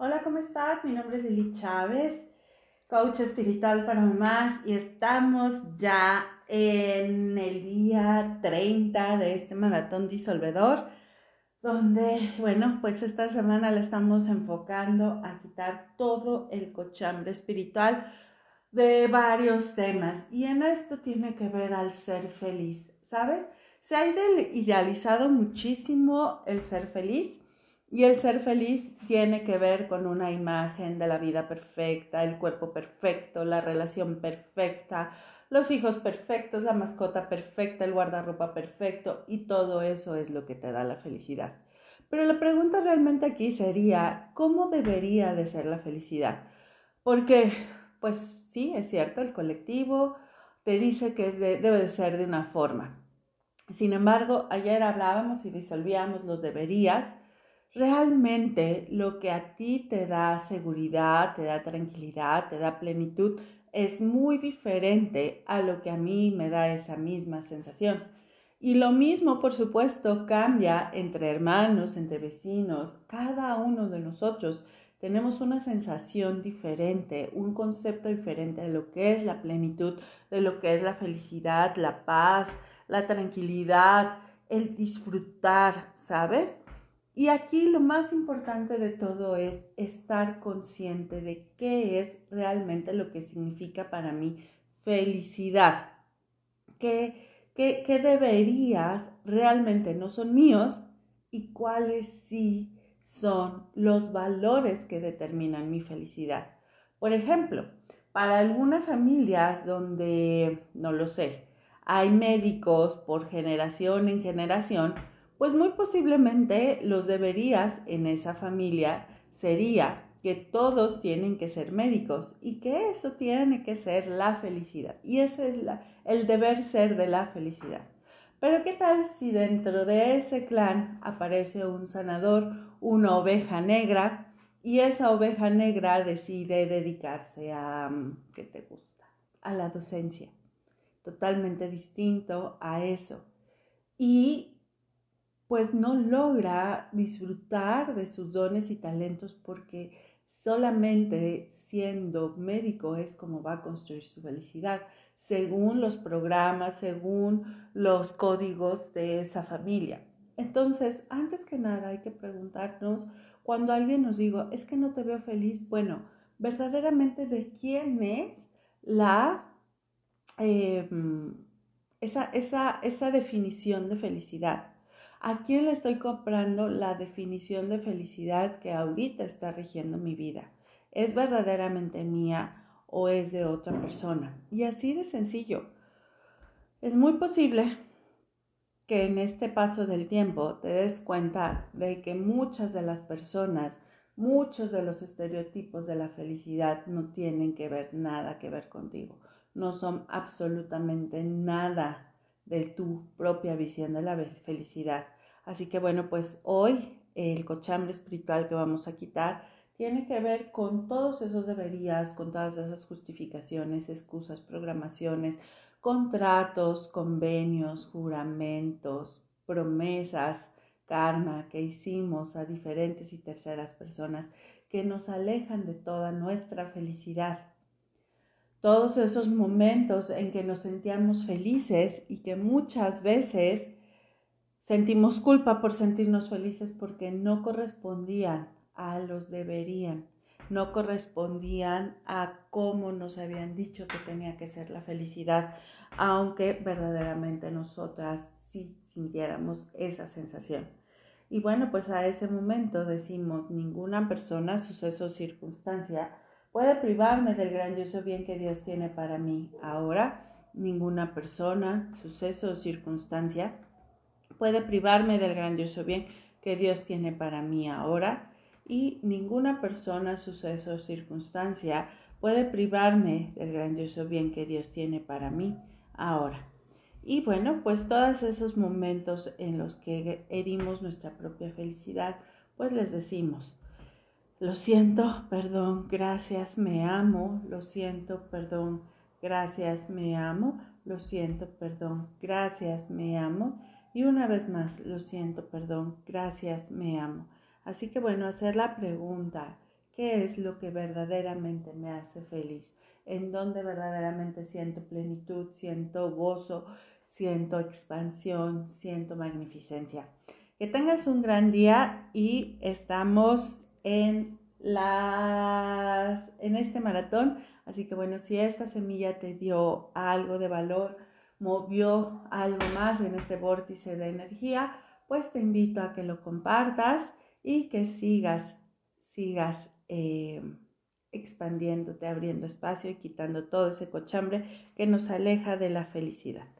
Hola, ¿cómo estás? Mi nombre es Eli Chávez, coach espiritual para mamás y estamos ya en el día 30 de este maratón disolvedor, donde, bueno, pues esta semana le estamos enfocando a quitar todo el cochambre espiritual de varios temas y en esto tiene que ver al ser feliz, ¿sabes? Se ha idealizado muchísimo el ser feliz y el ser feliz tiene que ver con una imagen de la vida perfecta, el cuerpo perfecto, la relación perfecta, los hijos perfectos, la mascota perfecta, el guardarropa perfecto y todo eso es lo que te da la felicidad. Pero la pregunta realmente aquí sería, ¿cómo debería de ser la felicidad? Porque, pues sí, es cierto, el colectivo te dice que debe de ser de una forma. Sin embargo, ayer hablábamos y disolvíamos los deberías realmente lo que a ti te da seguridad, te da tranquilidad, te da plenitud, es muy diferente a lo que a mí me da esa misma sensación. Y lo mismo, por supuesto, cambia entre hermanos, entre vecinos, cada uno de nosotros tenemos una sensación diferente, un concepto diferente de lo que es la plenitud, de lo que es la felicidad, la paz, la tranquilidad, el disfrutar, ¿sabes? Y aquí lo más importante de todo es estar consciente de qué es realmente lo que significa para mí felicidad. ¿Qué, qué, deberías realmente no son míos y cuáles sí son los valores que determinan mi felicidad? Por ejemplo, para algunas familias donde, no lo sé, hay médicos por generación en generación, pues muy posiblemente los deberías en esa familia sería que todos tienen que ser médicos y que eso tiene que ser la felicidad. Y ese es el deber ser de la felicidad. Pero ¿qué tal si dentro de ese clan aparece un sanador, una oveja negra, y esa oveja negra decide dedicarse a, mm, ¿qué te gusta? A la docencia. Totalmente distinto a eso. Y pues no logra disfrutar de sus dones y talentos porque solamente siendo médico es como va a construir su felicidad, según los programas, según los códigos de esa familia. Entonces, antes que nada hay que preguntarnos, cuando alguien nos diga, es que no te veo feliz, bueno, verdaderamente de quién es la, em, esa, esa, esa definición de felicidad ¿A quién le estoy comprando la definición de felicidad que ahorita está rigiendo mi vida? ¿Es verdaderamente mía o es de otra persona? Y así de sencillo. Es muy posible que en este paso del tiempo te des cuenta de que muchas de las personas, muchos de los estereotipos de la felicidad no tienen que ver nada que ver contigo. No son absolutamente nada de tu propia visión de la felicidad. Así que bueno, pues hoy el cochambre espiritual que vamos a quitar tiene que ver con todos esos deberías, con todas esas justificaciones, excusas, programaciones, contratos, convenios, juramentos, promesas, karma que hicimos a diferentes y terceras personas que nos alejan de toda nuestra felicidad todos esos momentos en que nos sentíamos felices y que muchas veces sentimos culpa por sentirnos felices porque no correspondían a los deberían, no correspondían a cómo nos habían dicho que tenía que ser la felicidad, aunque verdaderamente nosotras sí sintiéramos esa sensación. Y bueno, pues a ese momento decimos, ninguna persona, suceso o circunstancia puede privarme del grandioso bien que Dios tiene para mí. Ahora, ninguna persona, suceso o circunstancia puede privarme del grandioso bien que Dios tiene para mí ahora y ninguna persona, suceso o circunstancia puede privarme del grandioso bien que Dios tiene para mí ahora. Y bueno, pues todos esos momentos en los que herimos nuestra propia felicidad, pues les decimos, lo siento, perdón, gracias, me amo. Lo siento, perdón, gracias, me amo. Lo siento, perdón, gracias, me amo. Y una vez más, lo siento, perdón, gracias, me amo. Así que bueno, hacer la pregunta, qué es lo que verdaderamente me hace feliz, en donde verdaderamente siento plenitud, siento gozo, siento expansión, siento magnificencia. Que tengas un gran día y estamos en este maratón, así que bueno, si esta semilla te dio algo de valor, movió algo más en este vórtice de energía, pues te invito a que lo compartas y que sigas, sigas eh, expandiéndote, abriendo espacio y quitando todo ese cochambre que nos aleja de la felicidad.